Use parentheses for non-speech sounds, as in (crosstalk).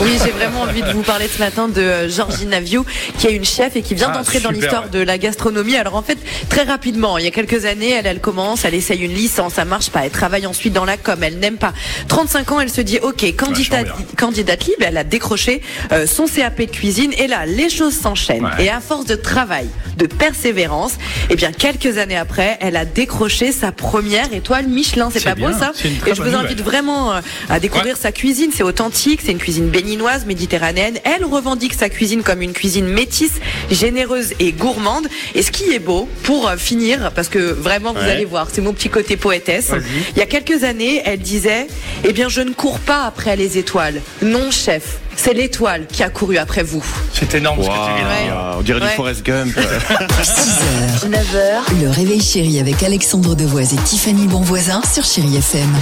Oui, j'ai vraiment envie de vous parler ce matin de euh, Georgina Viau, qui est une chef et qui vient Ah, d'entrer dans l'histoire ouais. de la gastronomie. Alors en fait, très rapidement, il y a quelques années, elle, elle commence, elle essaye une licence, ça marche pas, elle travaille ensuite dans la com, elle n'aime pas. 35 ans, elle se dit, ok, candidate, candidate libre, elle a décroché euh, son CAP de cuisine et là, les choses s'enchaînent. Ouais. Et à force de travail, de persévérance, eh bien quelques années après, elle a décroché sa première étoile Michelin. C'est pas beau ça Et je vous nouvelle. invite vraiment euh, à découvrir sa cuisine. C'est authentique, c'est une cuisine béninoise, méditerranéenne. Elle revendique sa cuisine comme une cuisine métisse, généreuse et gourmande. Et ce qui est beau, pour euh, finir, parce que vraiment vous Ouais. allez voir, c'est mon petit côté poétesse. Il y a quelques années, elle disait Eh bien, je ne cours pas après les étoiles. Non, chef, c'est l'étoile qui a couru après vous. C'est énorme ce que tu viens de dire. On dirait Ouais. du Forrest Gump. (laughs) 6h, 9h, le réveil chéri avec Alexandre Devoise et Tiffany Bonvoisin sur Chérie FM.